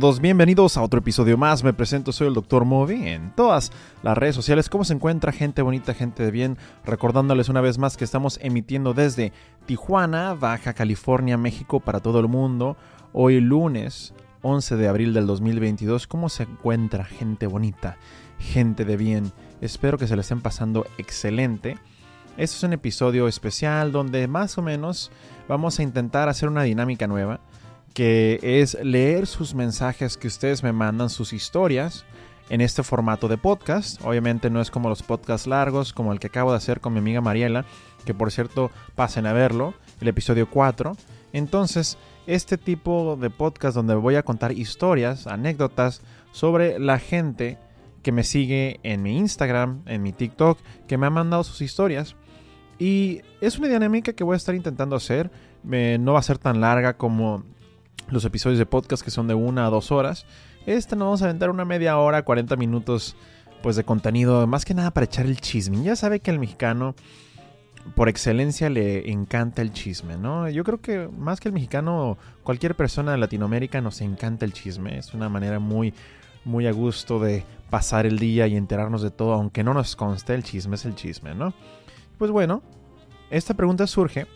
todos, bienvenidos a otro episodio más. Me presento, soy el Dr. Movi en todas las redes sociales. ¿Cómo se encuentra gente bonita, gente de bien? Recordándoles una vez más que estamos emitiendo desde Tijuana, Baja California, México para todo el mundo. Hoy lunes 11 de abril del 2022. ¿Cómo se encuentra gente bonita, gente de bien? Espero que se le estén pasando excelente. Este es un episodio especial donde más o menos vamos a intentar hacer una dinámica nueva que es leer sus mensajes que ustedes me mandan, sus historias, en este formato de podcast. Obviamente no es como los podcasts largos, como el que acabo de hacer con mi amiga Mariela, que por cierto pasen a verlo, el episodio 4. Entonces, este tipo de podcast donde voy a contar historias, anécdotas sobre la gente que me sigue en mi Instagram, en mi TikTok, que me ha mandado sus historias. Y es una dinámica que voy a estar intentando hacer. no va a ser tan larga como los episodios de podcast que son de una a dos horas. Este nos vamos a aventar una media hora, 40 minutos pues de contenido, más que nada para echar el chisme. Ya sabe que al mexicano por excelencia le encanta el chisme, ¿no? Yo creo que más que el mexicano, cualquier persona de Latinoamérica nos encanta el chisme. Es una manera muy, muy a gusto de pasar el día y enterarnos de todo, aunque no nos conste, el chisme es el chisme, ¿no? Pues bueno, esta pregunta surge,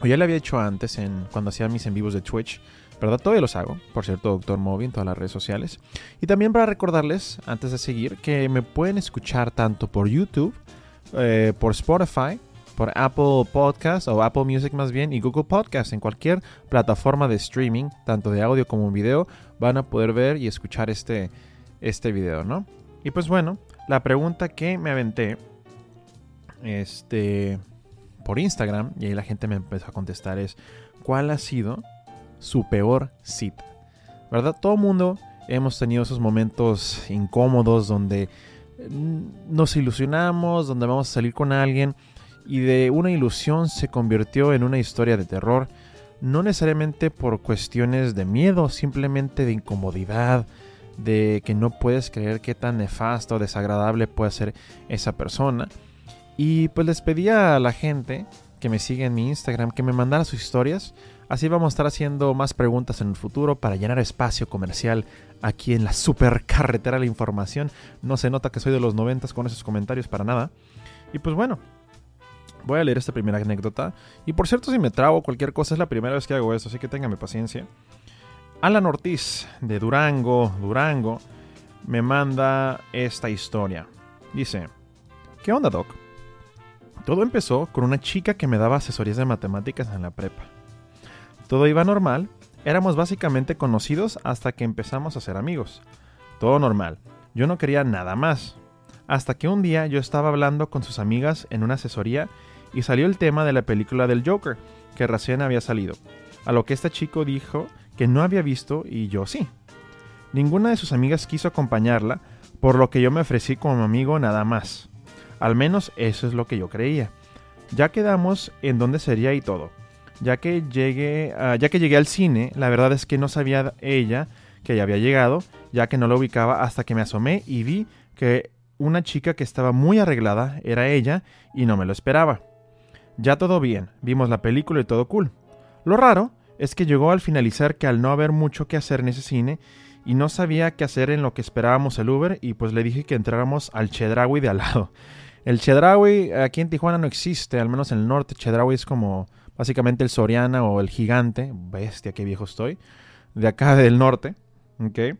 o ya la había hecho antes en, cuando hacía mis en vivos de Twitch, ¿verdad? Todavía los hago, por cierto, Doctor Moby en todas las redes sociales. Y también para recordarles, antes de seguir, que me pueden escuchar tanto por YouTube, eh, por Spotify, por Apple Podcast o Apple Music más bien y Google Podcast. En cualquier plataforma de streaming, tanto de audio como video, van a poder ver y escuchar este, este video, ¿no? Y pues bueno, la pregunta que me aventé este, por Instagram, y ahí la gente me empezó a contestar es, ¿cuál ha sido su peor cita. ¿Verdad? Todo mundo hemos tenido esos momentos incómodos donde mm, nos ilusionamos, donde vamos a salir con alguien y de una ilusión se convirtió en una historia de terror, no necesariamente por cuestiones de miedo, simplemente de incomodidad, de que no puedes creer qué tan nefasto o desagradable puede ser esa persona. Y pues les pedía a la gente que me sigue en mi Instagram que me mandara sus historias Así vamos a estar haciendo más preguntas en el futuro para llenar espacio comercial aquí en la supercarretera de la información. No se nota que soy de los noventas con esos comentarios para nada. Y pues bueno, voy a leer esta primera anécdota. Y por cierto, si me trago cualquier cosa, es la primera vez que hago esto, así que téngame paciencia. Alan Ortiz, de Durango, Durango, me manda esta historia. Dice, ¿qué onda, Doc? Todo empezó con una chica que me daba asesorías de matemáticas en la prepa. Todo iba normal, éramos básicamente conocidos hasta que empezamos a ser amigos. Todo normal, yo no quería nada más. Hasta que un día yo estaba hablando con sus amigas en una asesoría y salió el tema de la película del Joker, que recién había salido. A lo que este chico dijo que no había visto y yo sí. Ninguna de sus amigas quiso acompañarla, por lo que yo me ofrecí como amigo nada más. Al menos eso es lo que yo creía. Ya quedamos en dónde sería y todo. Ya que, llegué, ya que llegué al cine, la verdad es que no sabía ella que ya había llegado, ya que no lo ubicaba hasta que me asomé y vi que una chica que estaba muy arreglada era ella y no me lo esperaba. Ya todo bien, vimos la película y todo cool. Lo raro es que llegó al finalizar que al no haber mucho que hacer en ese cine y no sabía qué hacer en lo que esperábamos el Uber y pues le dije que entráramos al Chedraui de al lado. El Chedraui aquí en Tijuana no existe, al menos en el norte. Chedraui es como básicamente el Soriana o el Gigante, bestia, qué viejo estoy, de acá del norte, ¿ok?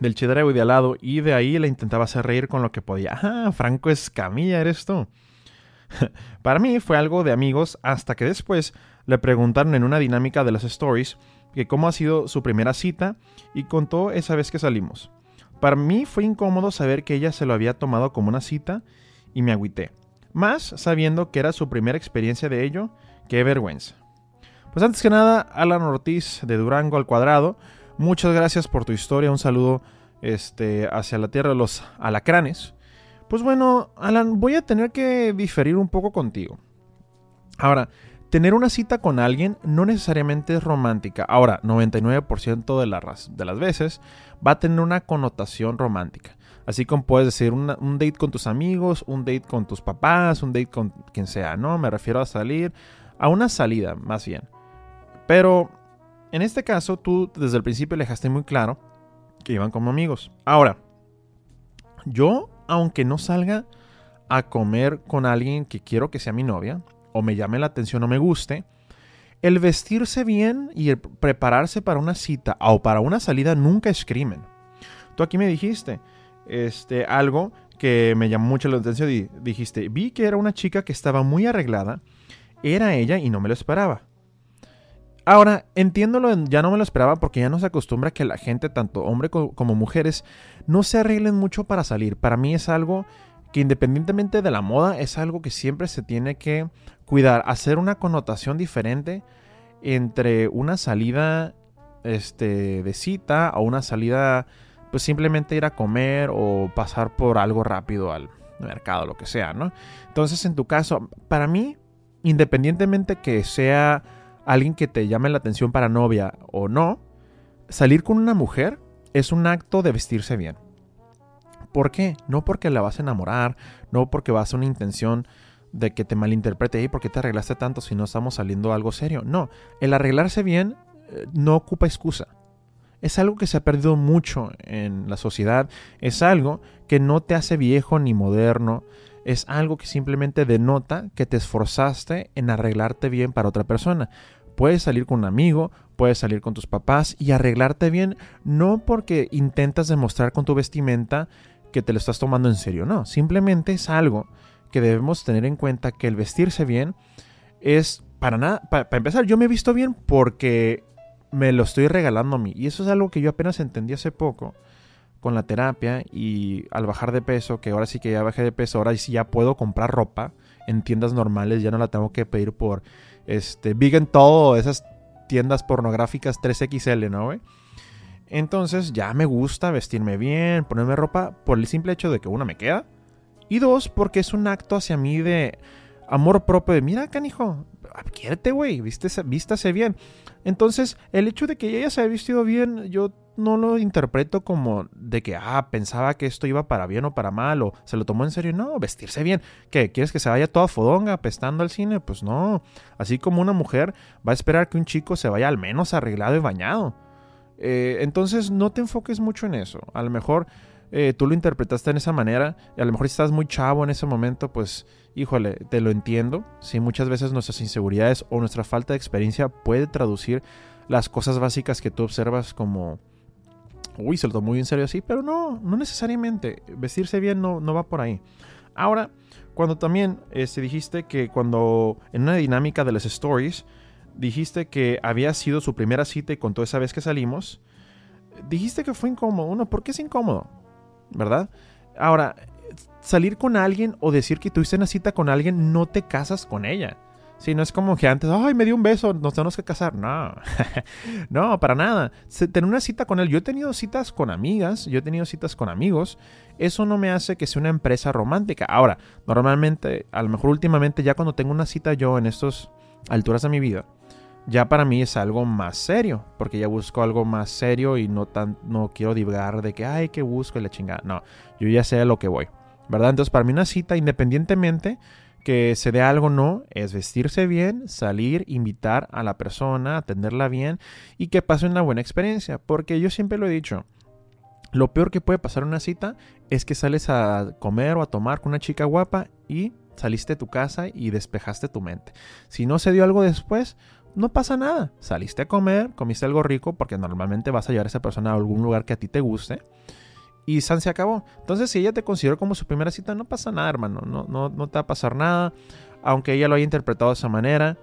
Del y de al lado, y de ahí le intentaba hacer reír con lo que podía. Ah, Franco Escamilla, eres tú. Para mí fue algo de amigos hasta que después le preguntaron en una dinámica de las stories que cómo ha sido su primera cita y contó esa vez que salimos. Para mí fue incómodo saber que ella se lo había tomado como una cita y me agüité. Más sabiendo que era su primera experiencia de ello Qué vergüenza. Pues antes que nada, Alan Ortiz de Durango al cuadrado, muchas gracias por tu historia, un saludo este, hacia la tierra de los alacranes. Pues bueno, Alan, voy a tener que diferir un poco contigo. Ahora, tener una cita con alguien no necesariamente es romántica. Ahora, 99% de, de las veces va a tener una connotación romántica. Así como puedes decir un date con tus amigos, un date con tus papás, un date con quien sea, ¿no? Me refiero a salir, a una salida, más bien. Pero en este caso, tú desde el principio dejaste muy claro que iban como amigos. Ahora, yo, aunque no salga a comer con alguien que quiero que sea mi novia, o me llame la atención o me guste, el vestirse bien y el prepararse para una cita o para una salida nunca es crimen. Tú aquí me dijiste este, algo que me llamó mucho la atención. Dijiste, vi que era una chica que estaba muy arreglada. Era ella y no me lo esperaba. Ahora, entiéndolo, ya no me lo esperaba porque ya no se acostumbra que la gente, tanto hombre como mujeres, no se arreglen mucho para salir. Para mí es algo que independientemente de la moda, es algo que siempre se tiene que cuidar. Hacer una connotación diferente entre una salida este, de cita o una salida, pues simplemente ir a comer o pasar por algo rápido al mercado, lo que sea, ¿no? Entonces, en tu caso, para mí, independientemente que sea alguien que te llame la atención para novia o no, salir con una mujer es un acto de vestirse bien. ¿Por qué? No porque la vas a enamorar, no porque vas a una intención de que te malinterprete, y ¿por qué te arreglaste tanto si no estamos saliendo algo serio? No, el arreglarse bien eh, no ocupa excusa. Es algo que se ha perdido mucho en la sociedad, es algo que no te hace viejo ni moderno, es algo que simplemente denota que te esforzaste en arreglarte bien para otra persona. Puedes salir con un amigo, puedes salir con tus papás y arreglarte bien no porque intentas demostrar con tu vestimenta que te lo estás tomando en serio, no, simplemente es algo que debemos tener en cuenta que el vestirse bien es para nada, para, empezar, yo me he visto bien porque me lo estoy regalando a mí y eso es algo que yo apenas entendí hace poco con la terapia y al bajar de peso, que ahora sí que ya bajé de peso, ahora sí ya puedo comprar ropa en tiendas normales, ya no la tengo que pedir por este Vegan Todo, esas tiendas pornográficas 3XL, ¿no, güey? Entonces ya me gusta vestirme bien, ponerme ropa por el simple hecho de que una me queda. Y dos, porque es un acto hacia mí de amor propio de, mira, canijo, quiérete, güey, vístase bien. Entonces, el hecho de que ella se haya vestido bien, yo no lo interpreto como de que, ah, pensaba que esto iba para bien o para mal, o se lo tomó en serio. No, vestirse bien. ¿Qué? ¿Quieres que se vaya toda fodonga apestando al cine? Pues no. Así como una mujer va a esperar que un chico se vaya al menos arreglado y bañado. Eh, entonces no te enfoques mucho en eso. A lo mejor eh, tú lo interpretaste en esa manera y a lo mejor si estás muy chavo en ese momento, pues híjole, te lo entiendo. Sí, muchas veces nuestras inseguridades o nuestra falta de experiencia puede traducir las cosas básicas que tú observas como, uy, se lo tomó muy en serio así, pero no, no necesariamente. Vestirse bien no, no va por ahí. Ahora, cuando también este, dijiste que cuando en una dinámica de las stories, dijiste que había sido su primera cita y contó esa vez que salimos, dijiste que fue incómodo. Uno, ¿por qué es incómodo? ¿Verdad? Ahora, salir con alguien o decir que tuviste una cita con alguien, no te casas con ella. Si no es como que antes, ay, me dio un beso, nos tenemos que casar. No, no, para nada. Tener una cita con él. Yo he tenido citas con amigas, yo he tenido citas con amigos. Eso no me hace que sea una empresa romántica. Ahora, normalmente, a lo mejor últimamente, ya cuando tengo una cita yo en estas alturas de mi vida, ya para mí es algo más serio, porque ya busco algo más serio y no tan no quiero divulgar de que ay, que busco y la chingada. No, yo ya sé a lo que voy. ¿Verdad? Entonces, para mí una cita independientemente que se dé algo o no, es vestirse bien, salir, invitar a la persona, atenderla bien y que pase una buena experiencia, porque yo siempre lo he dicho, lo peor que puede pasar en una cita es que sales a comer o a tomar con una chica guapa y saliste de tu casa y despejaste tu mente. Si no se dio algo después, no pasa nada. Saliste a comer, comiste algo rico, porque normalmente vas a llevar a esa persona a algún lugar que a ti te guste. Y San se acabó. Entonces, si ella te consideró como su primera cita, no pasa nada, hermano. No, no, no te va a pasar nada. Aunque ella lo haya interpretado de esa manera.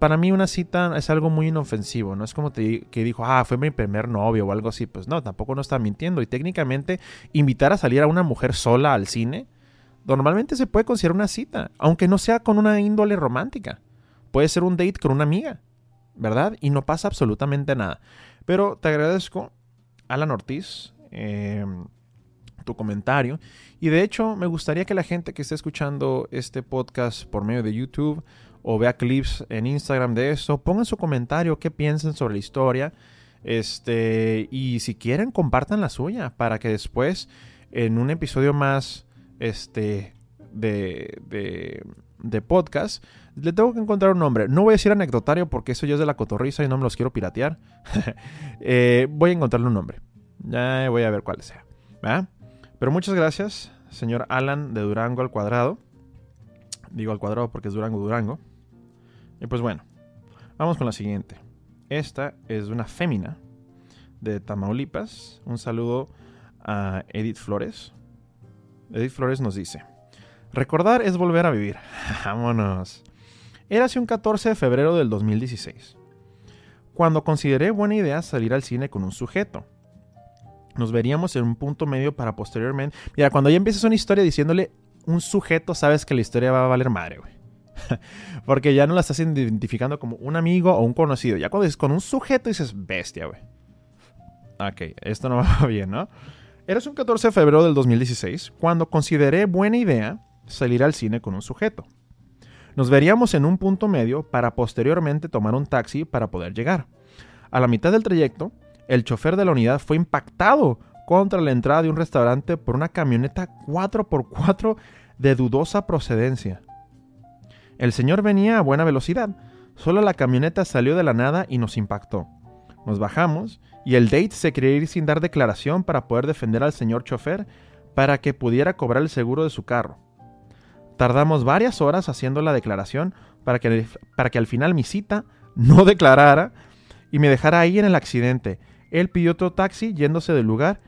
Para mí una cita es algo muy inofensivo. No es como que dijo, ah, fue mi primer novio o algo así. Pues no, tampoco no está mintiendo. Y técnicamente, invitar a salir a una mujer sola al cine, normalmente se puede considerar una cita. Aunque no sea con una índole romántica. Puede ser un date con una amiga, ¿verdad? Y no pasa absolutamente nada. Pero te agradezco, Alan Ortiz, em, tu comentario. Y de hecho, me gustaría que la gente que esté escuchando este podcast por medio de YouTube o vea clips en Instagram de eso, pongan su comentario, qué piensan sobre la historia. Este, y si quieren, compartan la suya para que después, en un episodio más, este, de, de de podcast, le tengo que encontrar un nombre. No voy a decir anecdotario porque eso ya es de la cotorriza y no me los quiero piratear. Eh, voy a encontrarle un nombre. Ya voy a ver cuál sea. Pero muchas gracias, señor Alan de Durango al cuadrado. Digo al cuadrado porque es Durango, Durango. Y pues bueno, vamos con la siguiente. Esta es una fémina de Tamaulipas. Un saludo a Edith Flores. Edith Flores nos dice: Recordar es volver a vivir. Vámonos. Hace un 14 de febrero del 2016, cuando consideré buena idea salir al cine con un sujeto. Nos veríamos en un punto medio para posteriormente. Mira, cuando ya empiezas una historia diciéndole un sujeto, sabes que la historia va a valer madre, güey. Porque ya no la estás identificando como un amigo o un conocido. Ya cuando dices con un sujeto dices bestia, güey. Ok, esto no va bien, ¿no? Eres un 14 de febrero del 2016 cuando consideré buena idea salir al cine con un sujeto. Nos veríamos en un punto medio para posteriormente tomar un taxi para poder llegar. A la mitad del trayecto, el chofer de la unidad fue impactado contra la entrada de un restaurante por una camioneta 4x4 de dudosa procedencia. El señor venía a buena velocidad, solo la camioneta salió de la nada y nos impactó. Nos bajamos y el date se quería ir sin dar declaración para poder defender al señor chofer para que pudiera cobrar el seguro de su carro. Tardamos varias horas haciendo la declaración para que, para que al final mi cita no declarara y me dejara ahí en el accidente. Él pidió otro taxi yéndose del lugar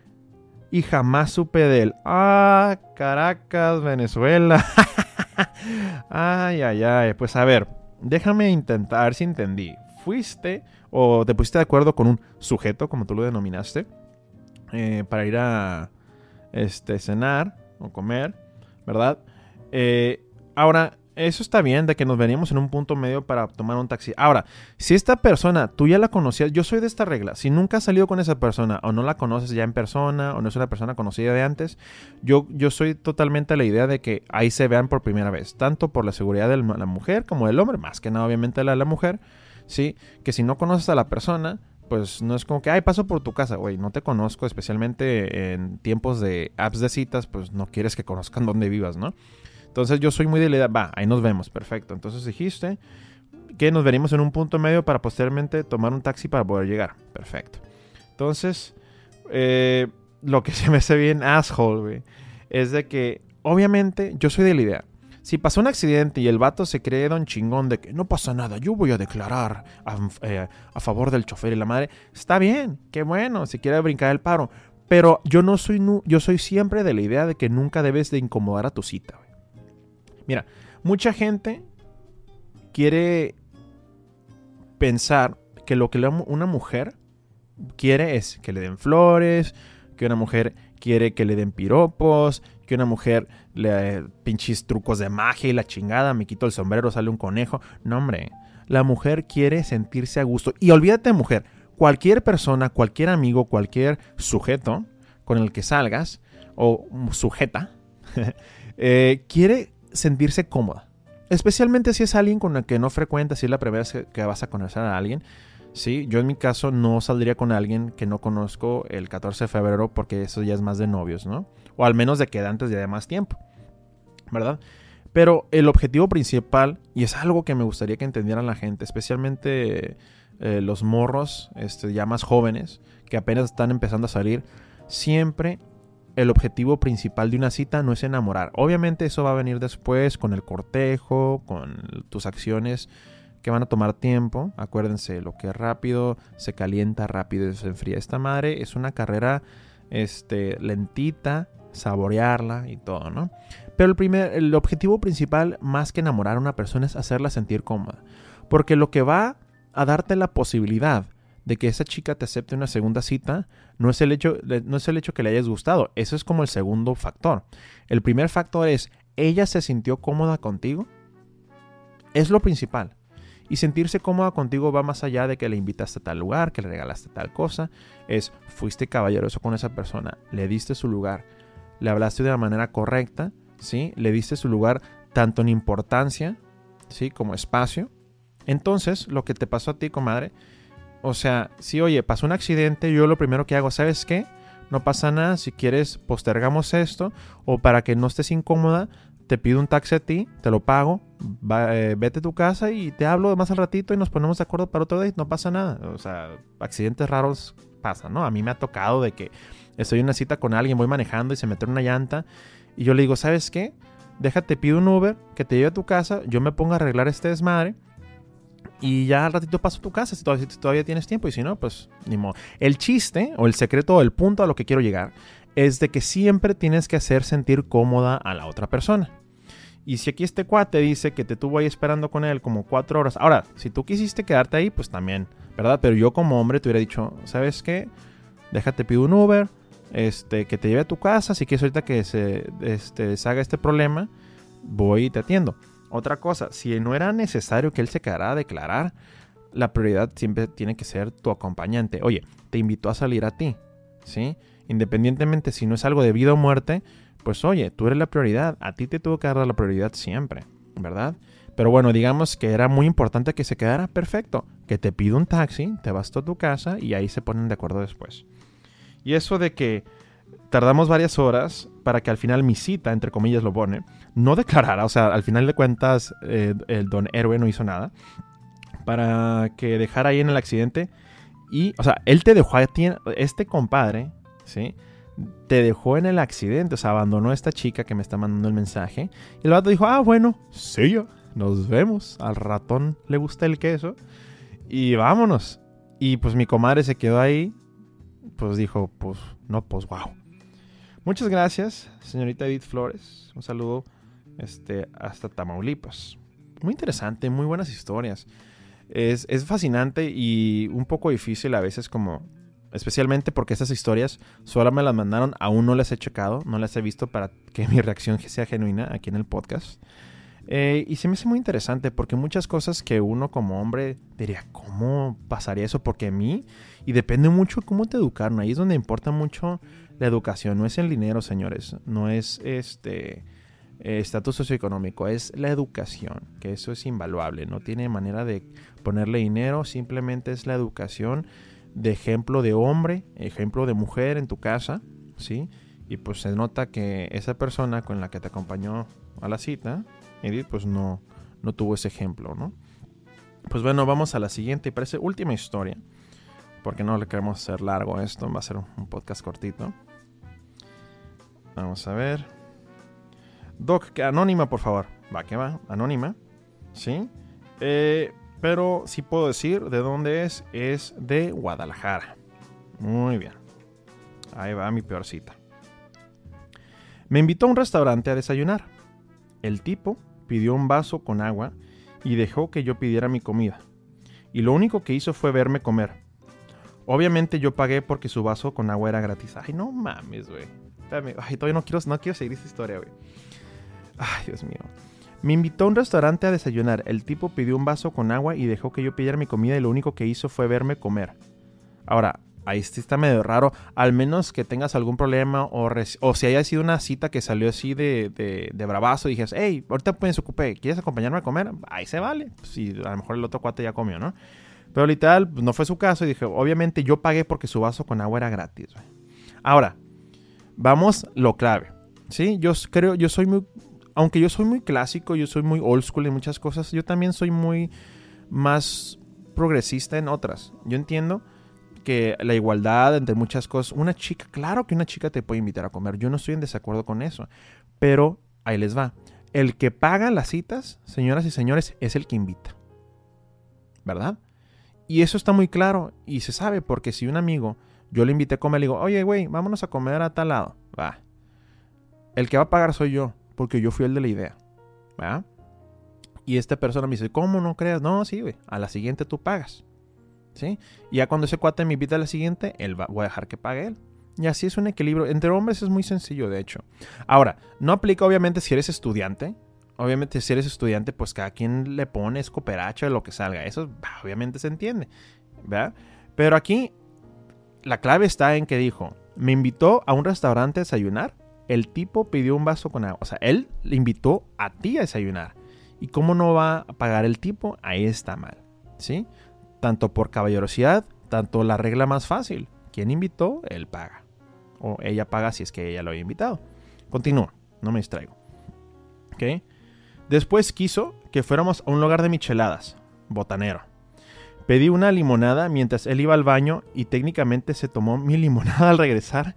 y jamás supe de él. Ah, Caracas, Venezuela. ay, ay, ay. Pues a ver, déjame intentar, si entendí. Fuiste o te pusiste de acuerdo con un sujeto, como tú lo denominaste, eh, para ir a este, cenar o comer, ¿verdad? Eh, ahora, eso está bien de que nos veníamos en un punto medio para tomar un taxi. Ahora, si esta persona tú ya la conocías, yo soy de esta regla. Si nunca has salido con esa persona o no la conoces ya en persona o no es una persona conocida de antes, yo, yo soy totalmente a la idea de que ahí se vean por primera vez, tanto por la seguridad de la mujer como del hombre, más que nada obviamente la de la mujer, ¿sí? Que si no conoces a la persona, pues no es como que, ay, paso por tu casa, güey, no te conozco, especialmente en tiempos de apps de citas, pues no quieres que conozcan dónde vivas, ¿no? Entonces yo soy muy de la idea, va, ahí nos vemos, perfecto. Entonces dijiste que nos veríamos en un punto medio para posteriormente tomar un taxi para poder llegar, perfecto. Entonces, eh, lo que se me hace bien asshole, güey, es de que, obviamente, yo soy de la idea, si pasó un accidente y el vato se cree don chingón de que no pasa nada, yo voy a declarar eh, a, favor del chofer y la madre, está bien, qué bueno, si quiere brincar el paro. Pero yo no soy, yo soy siempre de la idea de que nunca debes de incomodar a tu cita. Mira, mucha gente quiere pensar que lo que una mujer quiere es que le den flores, que una mujer quiere que le den piropos, que una mujer le pinches trucos de magia y la chingada, me quito el sombrero, sale un conejo. No, hombre, la mujer quiere sentirse a gusto. Y olvídate mujer, cualquier persona, cualquier amigo, cualquier sujeto con el que salgas, o sujeta, eh, quiere sentirse cómoda. Especialmente si es alguien con el que no frecuentas, si es la primera vez que vas a conocer a alguien. Sí, yo en mi caso no saldría con alguien que no conozco el 14 de febrero porque eso ya es más de novios, ¿no? O al menos de quedantes de más tiempo, ¿verdad? Pero el objetivo principal, y es algo que me gustaría que entendieran la gente, especialmente eh, los morros este, ya más jóvenes, que apenas están empezando a salir, siempre el objetivo principal de una cita no es enamorar. Obviamente eso va a venir después con el cortejo, con tus acciones que van a tomar tiempo. Acuérdense, lo que es rápido se calienta rápido y se enfría. Esta madre es una carrera este, lentita, saborearla y todo, ¿no? Pero el, primer, el objetivo principal, más que enamorar a una persona, es hacerla sentir cómoda. Porque lo que va a darte la posibilidad de que esa chica te acepte una segunda cita no es el hecho, no es el hecho que le hayas gustado. Eso es como el segundo factor. El primer factor es, ¿ella se sintió cómoda contigo? Es lo principal. Y sentirse cómoda contigo va más allá de que le invitaste a tal lugar, que le regalaste tal cosa. Es, fuiste caballeroso con esa persona, le diste su lugar, le hablaste de la manera correcta, ¿sí? Le diste su lugar tanto en importancia, ¿sí? Como espacio. Entonces, lo que te pasó a ti, comadre, o sea, si oye, pasó un accidente, yo lo primero que hago, ¿sabes qué? No pasa nada, si quieres postergamos esto o para que no estés incómoda, te pido un taxi a ti, te lo pago, eh, vete a tu casa y te hablo más al ratito y nos ponemos de acuerdo para otro día, no pasa nada. O sea, accidentes raros pasan, ¿no? A mí me ha tocado de que estoy en una cita con alguien, voy manejando y se mete una llanta y yo le digo, ¿sabes qué? Déjate, pido un Uber que te lleve a tu casa, yo me pongo a arreglar este desmadre y ya al ratito paso a tu casa si todavía, tienes tiempo y si no, pues ni modo. El chiste o el secreto o el punto a lo que quiero llegar es de que siempre tienes que hacer sentir cómoda a la otra persona. Y si aquí este cuate dice que te tuvo ahí esperando con él como cuatro horas. Ahora, si tú quisiste quedarte ahí, pues también, ¿verdad? Pero yo como hombre te hubiera dicho, ¿sabes qué? Déjate pido un Uber, este, que te lleve a tu casa. Si quieres ahorita que se este, haga este problema, voy y te atiendo. Otra cosa, si no era necesario que él se quedara a declarar, la prioridad siempre tiene que ser tu acompañante. Oye, te invitó a salir a ti, ¿sí? Independientemente si no es algo de vida o muerte, pues oye, tú eres la prioridad, a ti te tuvo que dar la prioridad siempre, ¿verdad? Pero bueno, digamos que era muy importante que se quedara perfecto, que te pido un taxi, te vas a tu casa y ahí se ponen de acuerdo después. Y eso de que tardamos varias horas para que al final mi cita, entre comillas lo pone, no declarara, o sea, al final de cuentas eh, el don héroe no hizo nada, para que dejara ahí en el accidente y, o sea, él te dejó a ti, este compadre, ¿sí? Te dejó en el accidente, o sea, abandonó a esta chica que me está mandando el mensaje. Y el vato dijo, ah, bueno, sí, yo, nos vemos. Al ratón le gusta el queso. Y vámonos. Y pues mi comadre se quedó ahí. Pues dijo, pues, no, pues, wow. Muchas gracias, señorita Edith Flores. Un saludo este, hasta Tamaulipas. Muy interesante, muy buenas historias. Es, es fascinante y un poco difícil a veces como Especialmente porque esas historias solo me las mandaron, aún no las he checado, no las he visto para que mi reacción sea genuina aquí en el podcast. Eh, y se me hace muy interesante porque muchas cosas que uno como hombre diría, ¿cómo pasaría eso? Porque a mí, y depende mucho cómo te educaron, ahí es donde importa mucho la educación, no es el dinero, señores, no es este estatus socioeconómico, es la educación, que eso es invaluable, no tiene manera de ponerle dinero, simplemente es la educación de ejemplo de hombre, ejemplo de mujer en tu casa, ¿sí? Y pues se nota que esa persona con la que te acompañó a la cita, Edith, pues no, no tuvo ese ejemplo, ¿no? Pues bueno, vamos a la siguiente y parece última historia, porque no le queremos hacer largo esto, va a ser un podcast cortito. Vamos a ver. Doc, que anónima, por favor. Va, que va, anónima. ¿Sí? Eh, pero sí puedo decir de dónde es. Es de Guadalajara. Muy bien. Ahí va mi peor cita. Me invitó a un restaurante a desayunar. El tipo pidió un vaso con agua y dejó que yo pidiera mi comida. Y lo único que hizo fue verme comer. Obviamente yo pagué porque su vaso con agua era gratis. Ay, no mames, güey. Ay, todavía no quiero, no quiero seguir esta historia, güey. Ay, Dios mío. Me invitó a un restaurante a desayunar. El tipo pidió un vaso con agua y dejó que yo pidiera mi comida y lo único que hizo fue verme comer. Ahora, ahí está medio raro. Al menos que tengas algún problema o, si haya sido una cita que salió así de, de, bravazo y dijes, hey, ahorita me ocupé, ¿quieres acompañarme a comer? Ahí se vale. Si a lo mejor el otro cuate ya comió, ¿no? Pero literal, no fue su caso y dije, obviamente yo pagué porque su vaso con agua era gratis. Ahora, vamos lo clave. Sí, yo creo, yo soy muy, aunque yo soy muy clásico, yo soy muy old school en muchas cosas, yo también soy muy más progresista en otras. Yo entiendo que la igualdad entre muchas cosas, una chica, claro que una chica te puede invitar a comer, yo no estoy en desacuerdo con eso, pero ahí les va. El que paga las citas, señoras y señores, es el que invita. ¿Verdad? Y eso está muy claro y se sabe porque si un amigo, yo le invité a comer, le digo, oye, güey, vámonos a comer a tal lado. Va. El que va a pagar soy yo porque yo fui el de la idea. ¿verdad? Y esta persona me dice, ¿cómo no creas? No, sí, güey, a la siguiente tú pagas. ¿Sí? Y ya cuando ese cuate me invita a la siguiente, él va, voy a dejar que pague él. Y así es un equilibrio. Entre hombres es muy sencillo, de hecho. Ahora, no aplica obviamente si eres estudiante. Obviamente si eres estudiante, pues cada quien le pone escoperacho de lo que salga. Eso obviamente se entiende. ¿Verdad? Pero aquí la clave está en que dijo, me invitó a un restaurante a desayunar el tipo pidió un vaso con agua. O sea, él le invitó a ti a desayunar. ¿Y cómo no va a pagar el tipo? Ahí está mal. ¿Sí? Tanto por caballerosidad, tanto la regla más fácil. Quien invitó, él paga. O ella paga si es que ella lo había invitado. Continúa, no me distraigo. ¿Ok? Después quiso que fuéramos a un lugar de micheladas, botanero. Pedí una limonada mientras él iba al baño y técnicamente se tomó mi limonada al regresar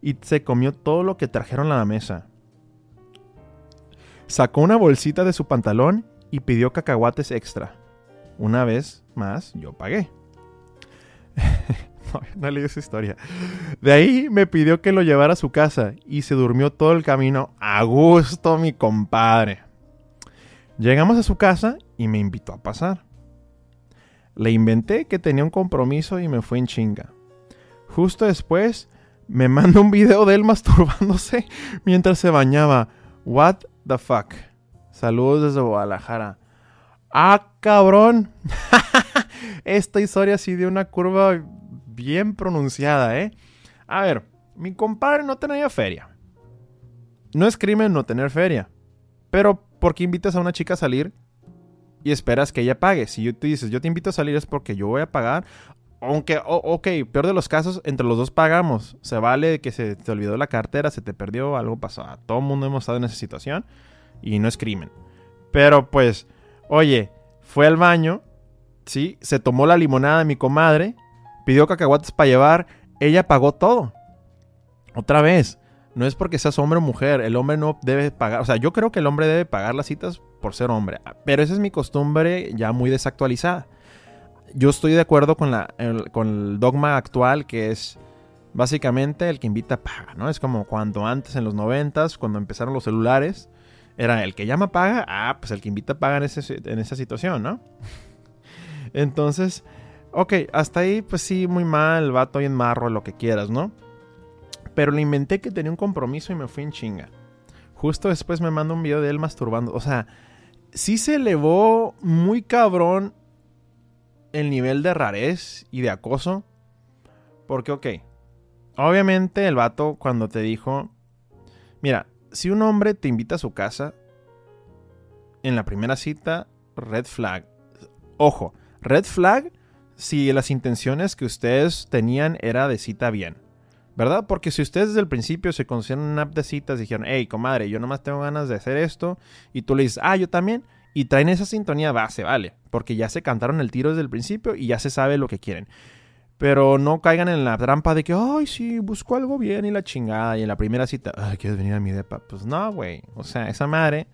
y se comió todo lo que trajeron a la mesa. Sacó una bolsita de su pantalón y pidió cacahuates extra. Una vez más, yo pagué. no, no leí esa historia. De ahí me pidió que lo llevara a su casa y se durmió todo el camino a gusto, mi compadre. Llegamos a su casa y me invitó a pasar. Le inventé que tenía un compromiso y me fue en chinga. Justo después me manda un video de él masturbándose mientras se bañaba. What the fuck. Saludos desde Guadalajara. Ah, cabrón. Esta historia sí dio una curva bien pronunciada, ¿eh? A ver, mi compadre no tenía feria. No es crimen no tener feria. Pero, ¿por qué invitas a una chica a salir y esperas que ella pague. Si tú dices, yo te invito a salir es porque yo voy a pagar. Aunque, ok, peor de los casos, entre los dos pagamos. Se vale que se te olvidó la cartera, se te perdió, algo pasó. Todo el mundo hemos estado en esa situación y no es crimen. Pero pues, oye, fue al baño, ¿sí? Se tomó la limonada de mi comadre, pidió cacahuates para llevar, ella pagó todo. Otra vez, no es porque seas hombre o mujer, el hombre no debe pagar, o sea, yo creo que el hombre debe pagar las citas por ser hombre, pero esa es mi costumbre ya muy desactualizada. Yo estoy de acuerdo con, la, el, con el dogma actual que es básicamente el que invita paga, ¿no? Es como cuando antes en los noventas, cuando empezaron los celulares, era el que llama paga, ah, pues el que invita paga en, ese, en esa situación, ¿no? Entonces, ok, hasta ahí pues sí, muy mal, vato en marro, lo que quieras, ¿no? Pero le inventé que tenía un compromiso y me fui en chinga. Justo después me manda un video de él masturbando. O sea, sí se elevó muy cabrón el nivel de rarez y de acoso. Porque, ok, obviamente el vato cuando te dijo, mira, si un hombre te invita a su casa en la primera cita, red flag. Ojo, red flag si las intenciones que ustedes tenían era de cita bien. ¿Verdad? Porque si ustedes desde el principio se conocieron una app de citas y dijeron, hey, comadre, yo nomás tengo ganas de hacer esto, y tú le dices, ah, yo también, y traen esa sintonía base, vale, porque ya se cantaron el tiro desde el principio y ya se sabe lo que quieren. Pero no caigan en la trampa de que, ay, sí, busco algo bien y la chingada, y en la primera cita, ay, ¿quieres venir a mi depa? Pues no, güey, o sea, esa madre,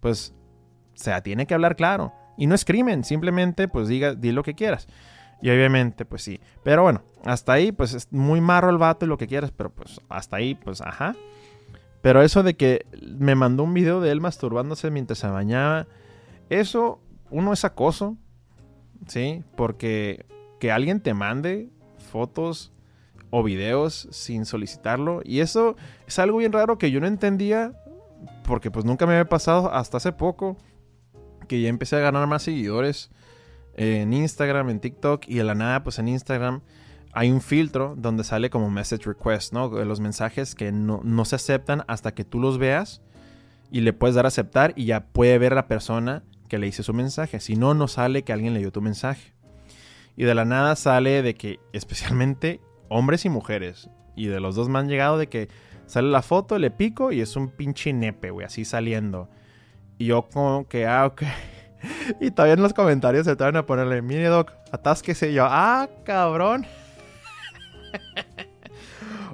pues, o sea, tiene que hablar claro. Y no es crimen, simplemente, pues diga, di lo que quieras. Y obviamente, pues sí. Pero bueno, hasta ahí, pues es muy marro el vato y lo que quieras, pero pues hasta ahí, pues ajá. Pero eso de que me mandó un video de él masturbándose mientras se bañaba, eso, uno es acoso, ¿sí? Porque que alguien te mande fotos o videos sin solicitarlo. Y eso es algo bien raro que yo no entendía, porque pues nunca me había pasado hasta hace poco, que ya empecé a ganar más seguidores en Instagram, en TikTok y de la nada, pues en Instagram hay un filtro donde sale como message request, ¿no? Los mensajes que no, se aceptan hasta que tú los veas y le puedes dar a aceptar y ya puede ver la persona que le hice su mensaje. Si no, no sale que alguien le dio tu mensaje. Y de la nada sale de que, especialmente hombres y mujeres, y de los dos me han llegado de que sale la foto, le pico y es un pinche nepe, güey, así saliendo. Y yo como que, ah, ok. y todavía en los comentarios se van a ponerle, mire doc, atásquese. Y yo, ah, cabrón.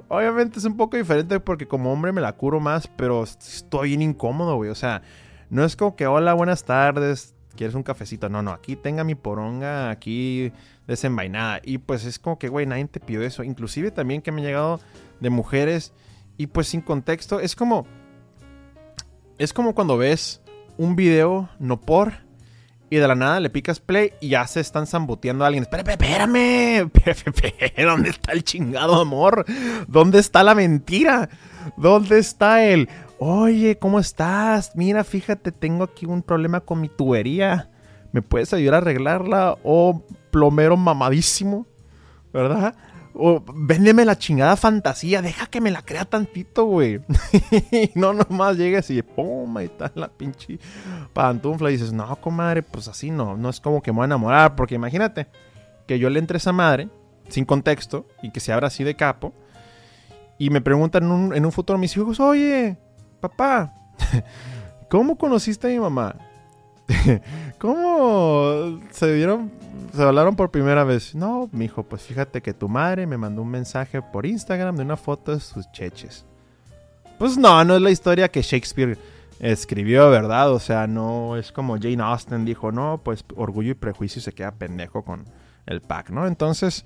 Obviamente es un poco diferente porque como hombre me la curo más, pero estoy bien incómodo, güey. O sea, no es como que, hola, buenas tardes, ¿quieres un cafecito? No, no, aquí tenga mi poronga aquí desenvainada. Y pues es como que, güey, nadie te pidió eso. Inclusive también que me han llegado de mujeres y pues sin contexto. Es como... Es como cuando ves un video no por y de la nada le picas play y ya se están zamboteando a alguien. Espérame, espérame. ¿Dónde está el chingado amor? ¿Dónde está la mentira? ¿Dónde está el... Oye, ¿cómo estás? Mira, fíjate, tengo aquí un problema con mi tubería. ¿Me puedes ayudar a arreglarla? Oh, plomero mamadísimo. ¿Verdad? O véndeme la chingada fantasía, deja que me la crea tantito, güey. no nomás llegues y pum, ahí está la pinche pantufla. Y dices, no, comadre, pues así no, no es como que me voy a enamorar. Porque imagínate que yo le entre a esa madre, sin contexto, y que se abra así de capo. Y me preguntan en un, en un futuro mis hijos, oye, papá, ¿cómo conociste a mi mamá? ¿Cómo se vieron, se hablaron por primera vez? No, mijo, pues fíjate que tu madre me mandó un mensaje por Instagram de una foto de sus cheches. Pues no, no es la historia que Shakespeare escribió, ¿verdad? O sea, no es como Jane Austen dijo, no, pues orgullo y prejuicio se queda pendejo con el pack, ¿no? Entonces,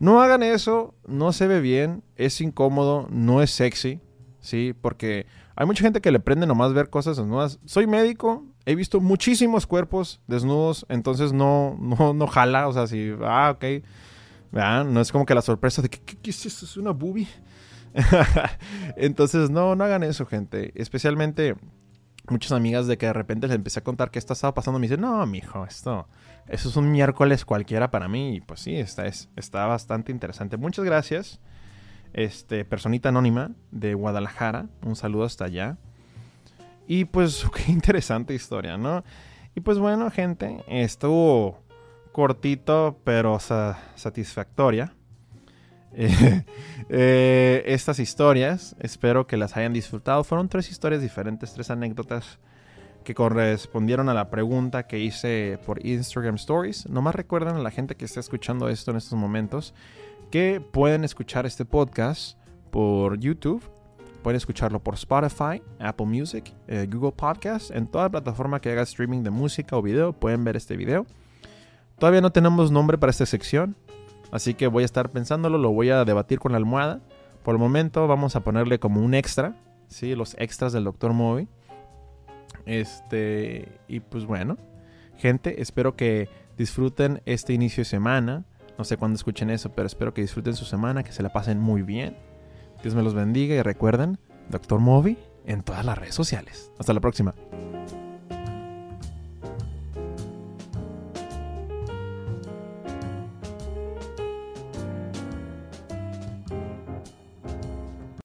no hagan eso, no se ve bien, es incómodo, no es sexy, ¿sí? Porque hay mucha gente que le prende nomás ver cosas desnudas. Soy médico, he visto muchísimos cuerpos desnudos, entonces no, no, no jala, o sea, si, ah, ok, no es como que la sorpresa de que, ¿qué, es eso? ¿Es una boobie? entonces, no, no hagan eso, gente. Especialmente muchas amigas de que de repente les empecé a contar qué estaba pasando, me dicen, no, mijo, esto, eso es un miércoles cualquiera para mí. Y pues sí, está, es, está bastante interesante. Muchas gracias. Este, personita anónima de Guadalajara. Un saludo hasta allá. Y pues, qué interesante historia, ¿no? Y pues bueno, gente, estuvo cortito, pero satisfactoria. Eh, estas historias, espero que las hayan disfrutado. Fueron tres historias diferentes, tres anécdotas que correspondieron a la pregunta que hice por Instagram Stories. Nomás recuerden a la gente que está escuchando esto en estos momentos que pueden escuchar este podcast por YouTube. Pueden escucharlo por Spotify, Apple Music, eh, Google Podcast, en toda plataforma que haga streaming de música o video, pueden ver este video. Todavía no tenemos nombre para esta sección, Así que voy a estar pensándolo, lo voy a debatir con la almohada. Por el momento vamos a ponerle como un extra, ¿sí? Los extras del Dr. Movie. Este, y pues bueno, gente, espero que disfruten este inicio de semana. No sé cuándo escuchen eso, pero espero que disfruten su semana, que se la pasen muy bien. Dios me los bendiga y recuerden, Dr. Movie en todas las redes sociales. Hasta la próxima.